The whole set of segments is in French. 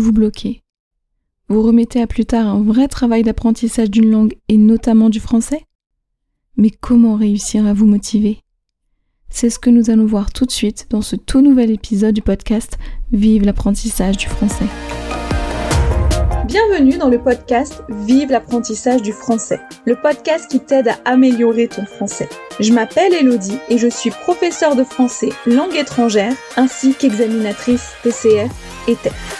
vous bloquez. Vous remettez à plus tard un vrai travail d'apprentissage d'une langue et notamment du français? Mais comment réussir à vous motiver? C'est ce que nous allons voir tout de suite dans ce tout nouvel épisode du podcast Vive l'apprentissage du français. Bienvenue dans le podcast Vive l'apprentissage du français, le podcast qui t'aide à améliorer ton français. Je m'appelle Elodie et je suis professeure de français langue étrangère ainsi qu'examinatrice TCF et TEF.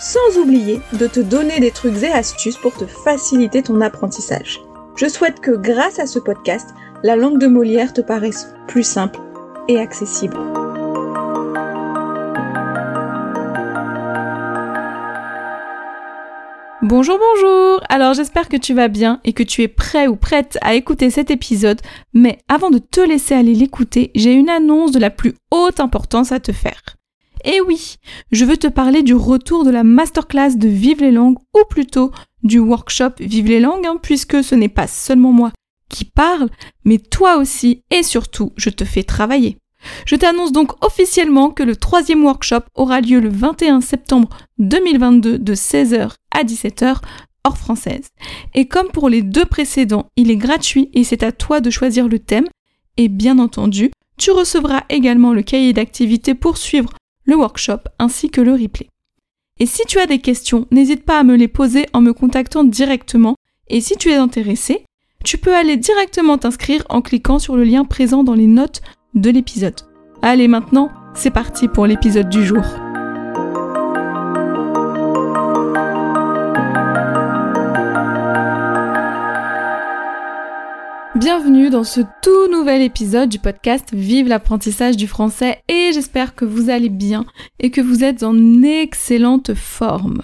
Sans oublier de te donner des trucs et astuces pour te faciliter ton apprentissage. Je souhaite que grâce à ce podcast, la langue de Molière te paraisse plus simple et accessible. Bonjour, bonjour Alors j'espère que tu vas bien et que tu es prêt ou prête à écouter cet épisode, mais avant de te laisser aller l'écouter, j'ai une annonce de la plus haute importance à te faire. Et oui, je veux te parler du retour de la masterclass de Vive les langues, ou plutôt du workshop Vive les langues, hein, puisque ce n'est pas seulement moi qui parle, mais toi aussi et surtout, je te fais travailler. Je t'annonce donc officiellement que le troisième workshop aura lieu le 21 septembre 2022 de 16h à 17h hors française. Et comme pour les deux précédents, il est gratuit et c'est à toi de choisir le thème. Et bien entendu, tu recevras également le cahier d'activité pour suivre le workshop ainsi que le replay. Et si tu as des questions, n'hésite pas à me les poser en me contactant directement. Et si tu es intéressé, tu peux aller directement t'inscrire en cliquant sur le lien présent dans les notes de l'épisode. Allez maintenant, c'est parti pour l'épisode du jour. Bienvenue dans ce tout nouvel épisode du podcast Vive l'apprentissage du français et j'espère que vous allez bien et que vous êtes en excellente forme.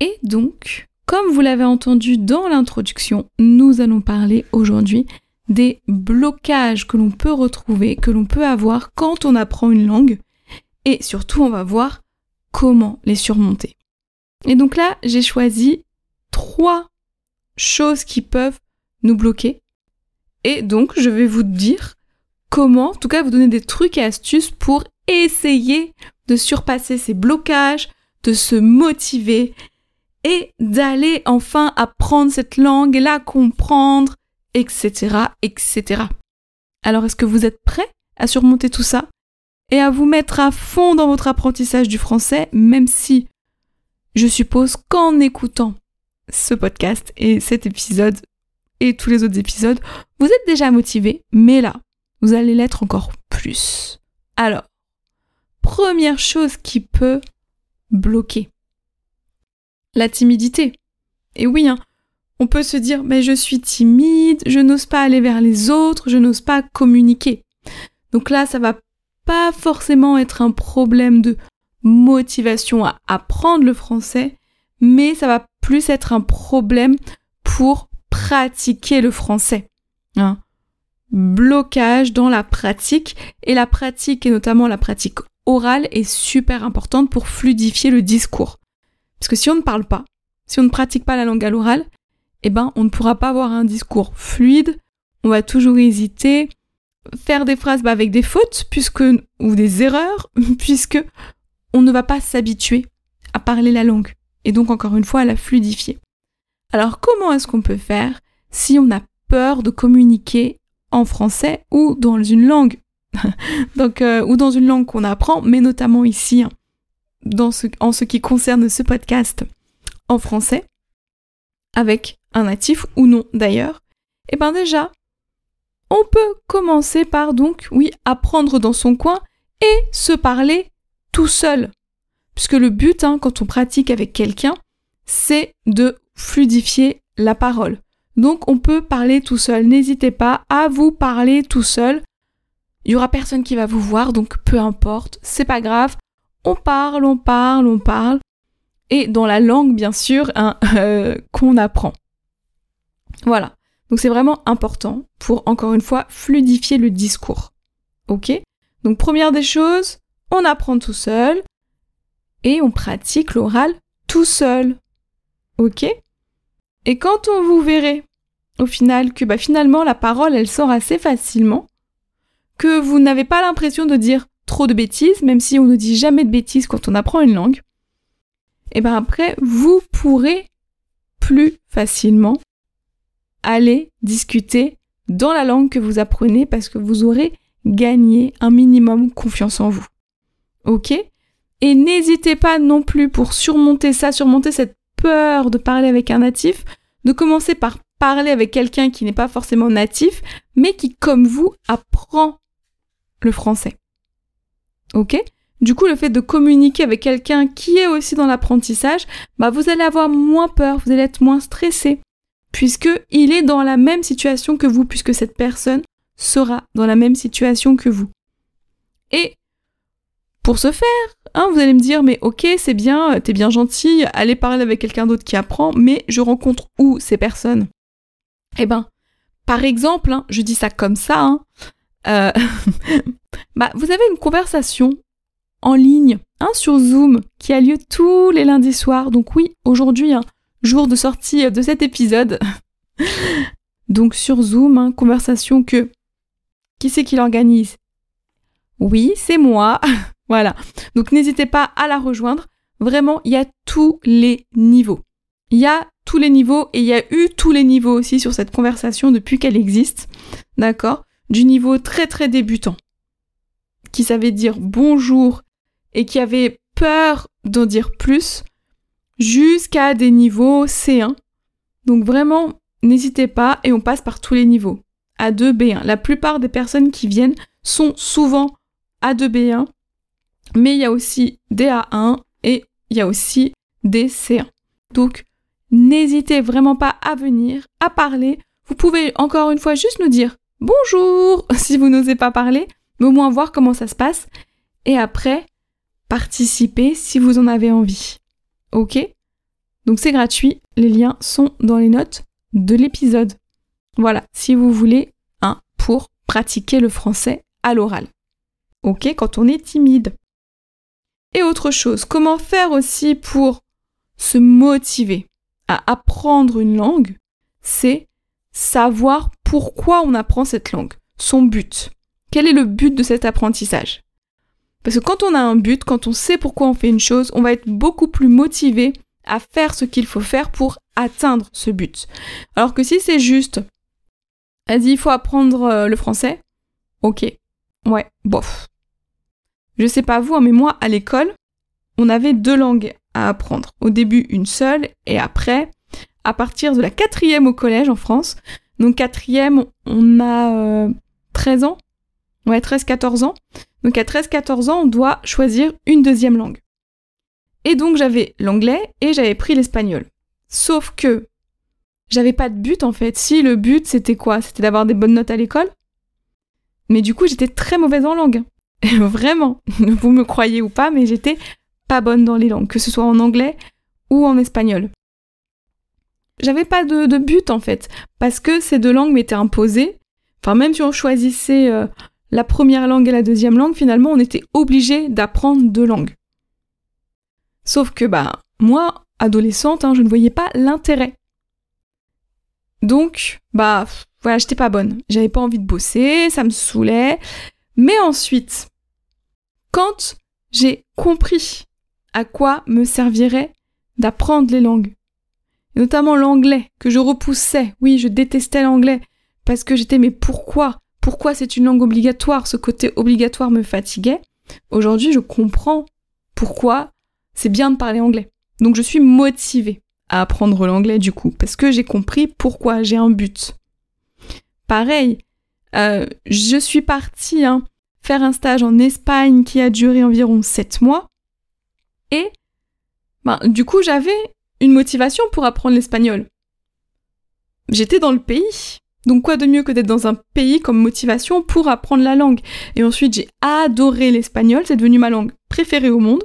Et donc, comme vous l'avez entendu dans l'introduction, nous allons parler aujourd'hui des blocages que l'on peut retrouver, que l'on peut avoir quand on apprend une langue. Et surtout, on va voir comment les surmonter. Et donc là, j'ai choisi trois choses qui peuvent nous bloquer. Et donc, je vais vous dire comment, en tout cas, vous donner des trucs et astuces pour essayer de surpasser ces blocages, de se motiver et d'aller enfin apprendre cette langue et la comprendre etc., etc. Alors est-ce que vous êtes prêt à surmonter tout ça et à vous mettre à fond dans votre apprentissage du français, même si je suppose qu'en écoutant ce podcast et cet épisode et tous les autres épisodes, vous êtes déjà motivé, mais là, vous allez l'être encore plus. Alors, première chose qui peut bloquer. La timidité. Et oui, hein, on peut se dire mais je suis timide, je n'ose pas aller vers les autres, je n'ose pas communiquer. Donc là, ça va pas forcément être un problème de motivation à apprendre le français, mais ça va plus être un problème pour pratiquer le français. Hein. Blocage dans la pratique, et la pratique, et notamment la pratique orale, est super importante pour fluidifier le discours. Parce que si on ne parle pas, si on ne pratique pas la langue à l'oral, eh ben, on ne pourra pas avoir un discours fluide, on va toujours hésiter, faire des phrases bah, avec des fautes, puisque, ou des erreurs, puisque on ne va pas s'habituer à parler la langue, et donc encore une fois à la fluidifier. Alors comment est-ce qu'on peut faire si on a peur de communiquer en français ou dans une langue donc, euh, ou dans une langue qu'on apprend, mais notamment ici, hein, en ce qui concerne ce podcast en français, avec un natif ou non d'ailleurs, et eh bien déjà, on peut commencer par donc, oui, apprendre dans son coin et se parler tout seul. Puisque le but, hein, quand on pratique avec quelqu'un, c'est de fluidifier la parole. Donc on peut parler tout seul. N'hésitez pas à vous parler tout seul. Il y aura personne qui va vous voir, donc peu importe, c'est pas grave. On parle, on parle, on parle. et dans la langue, bien sûr, hein, euh, qu'on apprend. Voilà. Donc c'est vraiment important pour, encore une fois, fluidifier le discours. Ok? Donc première des choses, on apprend tout seul et on pratique l'oral tout seul. Ok? Et quand on vous verrez au final que bah, finalement la parole elle sort assez facilement, que vous n'avez pas l'impression de dire trop de bêtises, même si on ne dit jamais de bêtises quand on apprend une langue, et bien après vous pourrez plus facilement aller discuter dans la langue que vous apprenez parce que vous aurez gagné un minimum confiance en vous. Ok? Et n'hésitez pas non plus pour surmonter ça, surmonter cette de parler avec un natif, de commencer par parler avec quelqu'un qui n'est pas forcément natif, mais qui, comme vous, apprend le français. Ok? Du coup, le fait de communiquer avec quelqu'un qui est aussi dans l'apprentissage, bah vous allez avoir moins peur, vous allez être moins stressé, puisque il est dans la même situation que vous, puisque cette personne sera dans la même situation que vous. Et pour ce faire, hein, vous allez me dire, mais ok, c'est bien, t'es bien gentil, allez parler avec quelqu'un d'autre qui apprend, mais je rencontre où ces personnes? Eh ben, par exemple, hein, je dis ça comme ça, hein, euh, bah, vous avez une conversation en ligne hein, sur Zoom qui a lieu tous les lundis soirs. Donc oui, aujourd'hui, jour de sortie de cet épisode. Donc sur Zoom, conversation que... Qui c'est qui l'organise? Oui, c'est moi. voilà. Donc n'hésitez pas à la rejoindre. Vraiment, il y a tous les niveaux. Il y a tous les niveaux et il y a eu tous les niveaux aussi sur cette conversation depuis qu'elle existe. D'accord? Du niveau très très débutant, qui savait dire bonjour et qui avait peur d'en dire plus, jusqu'à des niveaux C1. Donc vraiment, n'hésitez pas et on passe par tous les niveaux. A2, B1. La plupart des personnes qui viennent sont souvent A2, B1, mais il y a aussi des A1 et il y a aussi des C1. Donc, n'hésitez vraiment pas à venir, à parler. Vous pouvez encore une fois juste nous dire bonjour si vous n'osez pas parler, mais au moins voir comment ça se passe. Et après, participer si vous en avez envie. Ok? Donc c'est gratuit, les liens sont dans les notes de l'épisode. Voilà, si vous voulez un pour pratiquer le français à l'oral. Ok, quand on est timide. Et autre chose, comment faire aussi pour se motiver à apprendre une langue C'est savoir pourquoi on apprend cette langue, son but. Quel est le but de cet apprentissage? Parce que quand on a un but, quand on sait pourquoi on fait une chose, on va être beaucoup plus motivé à faire ce qu'il faut faire pour atteindre ce but. Alors que si c'est juste, vas-y, il faut apprendre euh, le français, ok, ouais, bof. Je sais pas vous, hein, mais moi, à l'école, on avait deux langues à apprendre. Au début, une seule, et après, à partir de la quatrième au collège en France. Donc quatrième, on a 13 euh, ans. Ouais, 13-14 ans. Donc à 13-14 ans, on doit choisir une deuxième langue. Et donc j'avais l'anglais et j'avais pris l'espagnol. Sauf que j'avais pas de but en fait. Si le but c'était quoi? C'était d'avoir des bonnes notes à l'école. Mais du coup, j'étais très mauvaise en langue. Vraiment. Vous me croyez ou pas, mais j'étais pas bonne dans les langues, que ce soit en anglais ou en espagnol j'avais pas de, but en fait, parce que ces deux langues m'étaient imposées. Enfin, même si on choisissait euh, la première langue et la deuxième langue, finalement, on était obligé d'apprendre deux langues. Sauf que, bah, moi, adolescente, hein, je ne voyais pas l'intérêt. Donc, bah, voilà, j'étais pas bonne. J'avais pas envie de bosser, ça me saoulait. Mais ensuite, quand j'ai compris à quoi me servirait d'apprendre les langues, notamment l'anglais, que je repoussais. Oui, je détestais l'anglais, parce que j'étais mais pourquoi? Pourquoi c'est une langue obligatoire? Ce côté obligatoire me fatiguait. Aujourd'hui, je comprends pourquoi c'est bien de parler anglais. Donc je suis motivée à apprendre l'anglais du coup, parce que j'ai compris pourquoi j'ai un but. Pareil, euh, je suis partie hein, faire un stage en Espagne qui a duré environ 7 mois. Et ben, du coup, j'avais une motivation pour apprendre l'espagnol. J'étais dans le pays, donc quoi de mieux que d'être dans un pays comme motivation pour apprendre la langue? Et ensuite j'ai adoré l'espagnol, c'est devenu ma langue préférée au monde.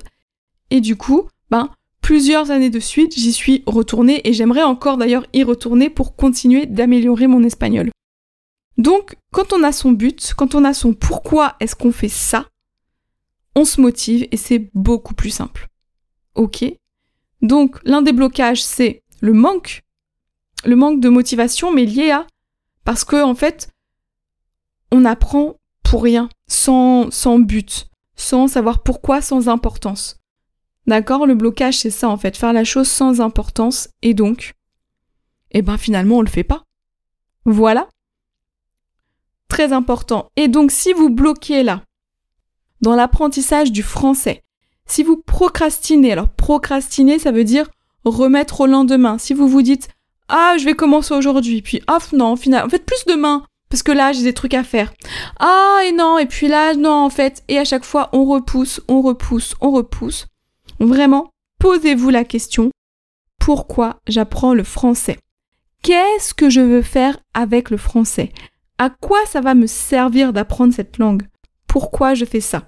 Et du coup, ben, plusieurs années de suite, j'y suis retournée et j'aimerais encore d'ailleurs y retourner pour continuer d'améliorer mon espagnol. Donc, quand on a son but, quand on a son pourquoi est-ce qu'on fait ça, on se motive et c'est beaucoup plus simple. Ok? Donc, l'un des blocages, c'est le manque. Le manque de motivation, mais lié à. Parce que, en fait, on apprend pour rien, sans, sans but, sans savoir pourquoi, sans importance. D'accord? Le blocage, c'est ça, en fait, faire la chose sans importance, et donc, eh ben finalement, on le fait pas. Voilà. Très important. Et donc, si vous bloquez là, dans l'apprentissage du français, si vous procrastinez, alors procrastiner, ça veut dire remettre au lendemain. Si vous vous dites, ah, je vais commencer aujourd'hui, puis, ah, non, final, en fait, plus demain, parce que là, j'ai des trucs à faire. Ah, et non, et puis là, non, en fait, et à chaque fois, on repousse, on repousse, on repousse. Vraiment, posez-vous la question, pourquoi j'apprends le français? Qu'est-ce que je veux faire avec le français? À quoi ça va me servir d'apprendre cette langue? Pourquoi je fais ça?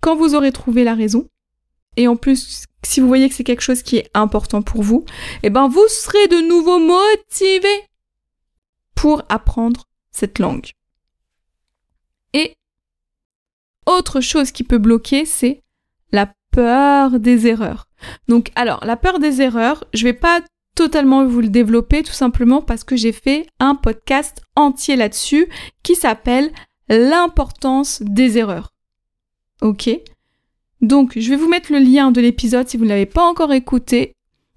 Quand vous aurez trouvé la raison, et en plus, si vous voyez que c'est quelque chose qui est important pour vous, eh ben vous serez de nouveau motivé pour apprendre cette langue. Et autre chose qui peut bloquer, c'est la peur des erreurs. Donc alors, la peur des erreurs, je vais pas totalement vous le développer tout simplement parce que j'ai fait un podcast entier là-dessus qui s'appelle l'importance des erreurs. OK Donc, je vais vous mettre le lien de l'épisode si vous ne l'avez pas encore écouté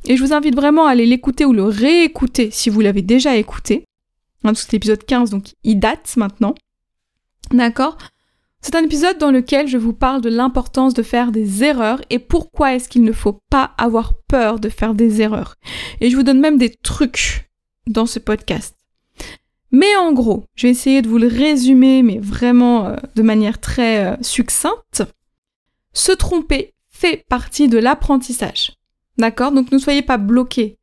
et je vous invite vraiment à aller l'écouter ou le réécouter si vous l'avez déjà écouté. Hein, c'est l'épisode 15 donc il date maintenant. D'accord? C'est un épisode dans lequel je vous parle de l'importance de faire des erreurs et pourquoi est-ce qu'il ne faut pas avoir peur de faire des erreurs. Et je vous donne même des trucs dans ce podcast. Mais en gros, je vais essayer de vous le résumer, mais vraiment euh, de manière très euh, succincte. Se tromper fait partie de l'apprentissage. D'accord? Donc ne soyez pas bloqués.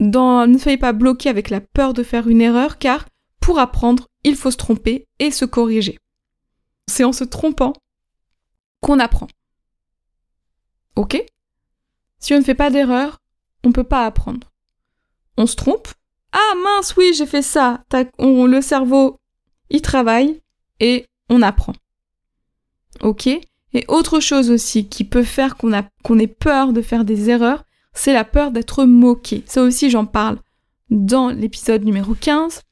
Dans, ne soyez pas bloqués avec la peur de faire une erreur, car pour apprendre, il faut se tromper et se corriger. C'est en se trompant qu'on apprend. Ok? Si on ne fait pas d'erreur, on ne peut pas apprendre. On se trompe? Ah mince, oui, j'ai fait ça. On, le cerveau, il travaille et on apprend. Ok? Et autre chose aussi qui peut faire qu'on ait peur de faire des erreurs, c'est la peur d'être moqué. Ça aussi, j'en parle dans l'épisode numéro 15.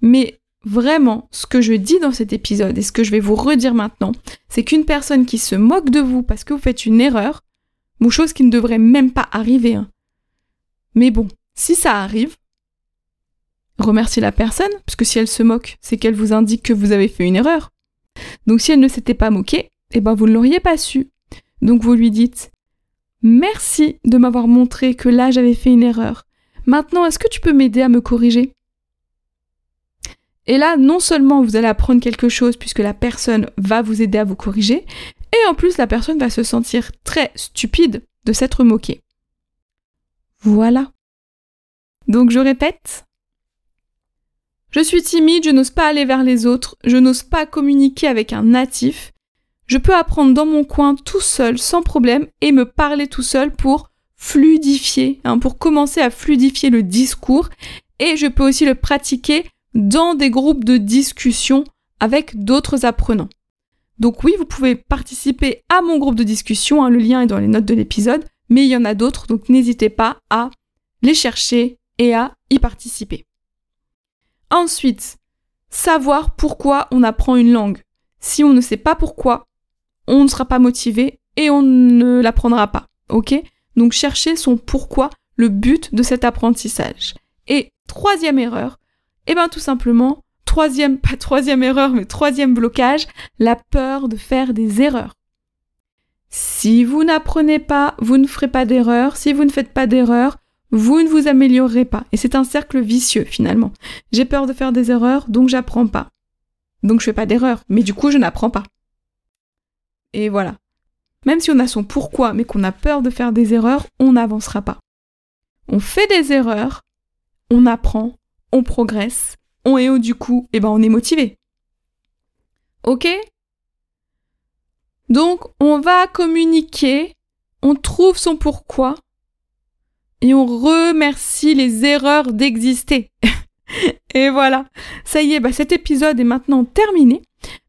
Mais vraiment, ce que je dis dans cet épisode et ce que je vais vous redire maintenant, c'est qu'une personne qui se moque de vous parce que vous faites une erreur, ou chose qui ne devrait même pas arriver, hein. mais bon, si ça arrive, remerciez la personne, parce que si elle se moque, c'est qu'elle vous indique que vous avez fait une erreur. Donc si elle ne s'était pas moquée, eh ben vous ne l'auriez pas su. Donc vous lui dites Merci de m'avoir montré que là j'avais fait une erreur. Maintenant, est-ce que tu peux m'aider à me corriger? Et là, non seulement vous allez apprendre quelque chose puisque la personne va vous aider à vous corriger, et en plus la personne va se sentir très stupide de s'être moquée. Voilà. Donc je répète. Je suis timide, je n'ose pas aller vers les autres, je n'ose pas communiquer avec un natif. Je peux apprendre dans mon coin tout seul, sans problème, et me parler tout seul pour fluidifier, hein, pour commencer à fluidifier le discours, et je peux aussi le pratiquer dans des groupes de discussion avec d'autres apprenants. Donc oui, vous pouvez participer à mon groupe de discussion, hein, le lien est dans les notes de l'épisode, mais il y en a d'autres, donc n'hésitez pas à les chercher et à y participer. Ensuite, savoir pourquoi on apprend une langue. Si on ne sait pas pourquoi, on ne sera pas motivé et on ne l'apprendra pas. Ok? Donc chercher son pourquoi, le but de cet apprentissage. Et troisième erreur, eh bien tout simplement, troisième, pas troisième erreur, mais troisième blocage, la peur de faire des erreurs. Si vous n'apprenez pas, vous ne ferez pas d'erreur. Si vous ne faites pas d'erreur, vous ne vous améliorerez pas. Et c'est un cercle vicieux finalement. J'ai peur de faire des erreurs, donc j'apprends pas. Donc je fais pas d'erreur, mais du coup je n'apprends pas. Et voilà. Même si on a son pourquoi, mais qu'on a peur de faire des erreurs, on n'avancera pas. On fait des erreurs, on apprend, on progresse, on est haut du coup, et ben on est motivé. Ok? Donc on va communiquer on trouve son pourquoi et on remercie les erreurs d'exister. et voilà, ça y est, bah cet épisode est maintenant terminé.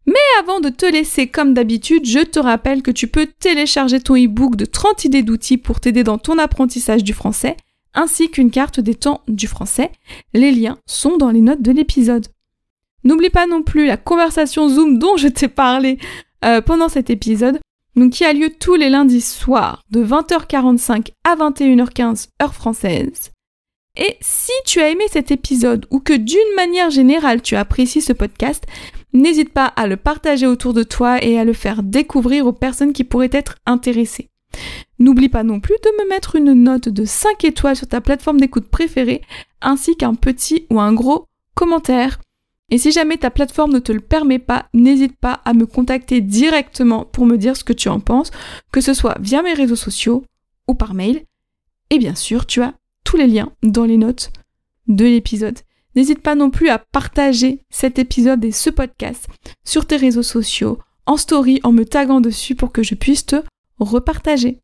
Mais avant de te laisser comme d'habitude, je te rappelle que tu peux télécharger ton e-book de 30 idées d'outils pour t'aider dans ton apprentissage du français, ainsi qu'une carte des temps du français. Les liens sont dans les notes de l'épisode. N'oublie pas non plus la conversation Zoom dont je t'ai parlé euh, pendant cet épisode, qui a lieu tous les lundis soirs de 20h45 à 21h15 heure française. Et si tu as aimé cet épisode ou que d'une manière générale tu apprécies ce podcast, n'hésite pas à le partager autour de toi et à le faire découvrir aux personnes qui pourraient être intéressées. N'oublie pas non plus de me mettre une note de 5 étoiles sur ta plateforme d'écoute préférée, ainsi qu'un petit ou un gros commentaire. Et si jamais ta plateforme ne te le permet pas, n'hésite pas à me contacter directement pour me dire ce que tu en penses, que ce soit via mes réseaux sociaux ou par mail. Et bien sûr, tu as tous les liens dans les notes de l'épisode. N'hésite pas non plus à partager cet épisode et ce podcast sur tes réseaux sociaux, en story, en me taguant dessus pour que je puisse te repartager.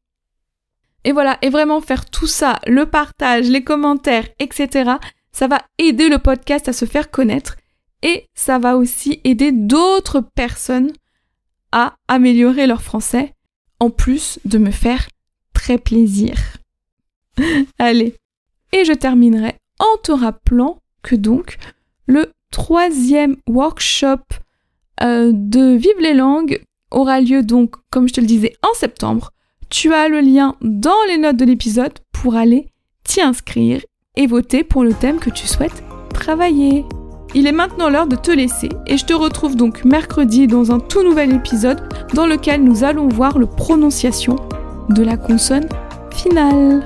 Et voilà, et vraiment faire tout ça, le partage, les commentaires, etc., ça va aider le podcast à se faire connaître et ça va aussi aider d'autres personnes à améliorer leur français, en plus de me faire très plaisir. Allez, et je terminerai en te rappelant que donc le troisième workshop euh, de Vive les langues aura lieu donc, comme je te le disais, en septembre. Tu as le lien dans les notes de l'épisode pour aller t'y inscrire et voter pour le thème que tu souhaites travailler. Il est maintenant l'heure de te laisser et je te retrouve donc mercredi dans un tout nouvel épisode dans lequel nous allons voir le prononciation de la consonne finale.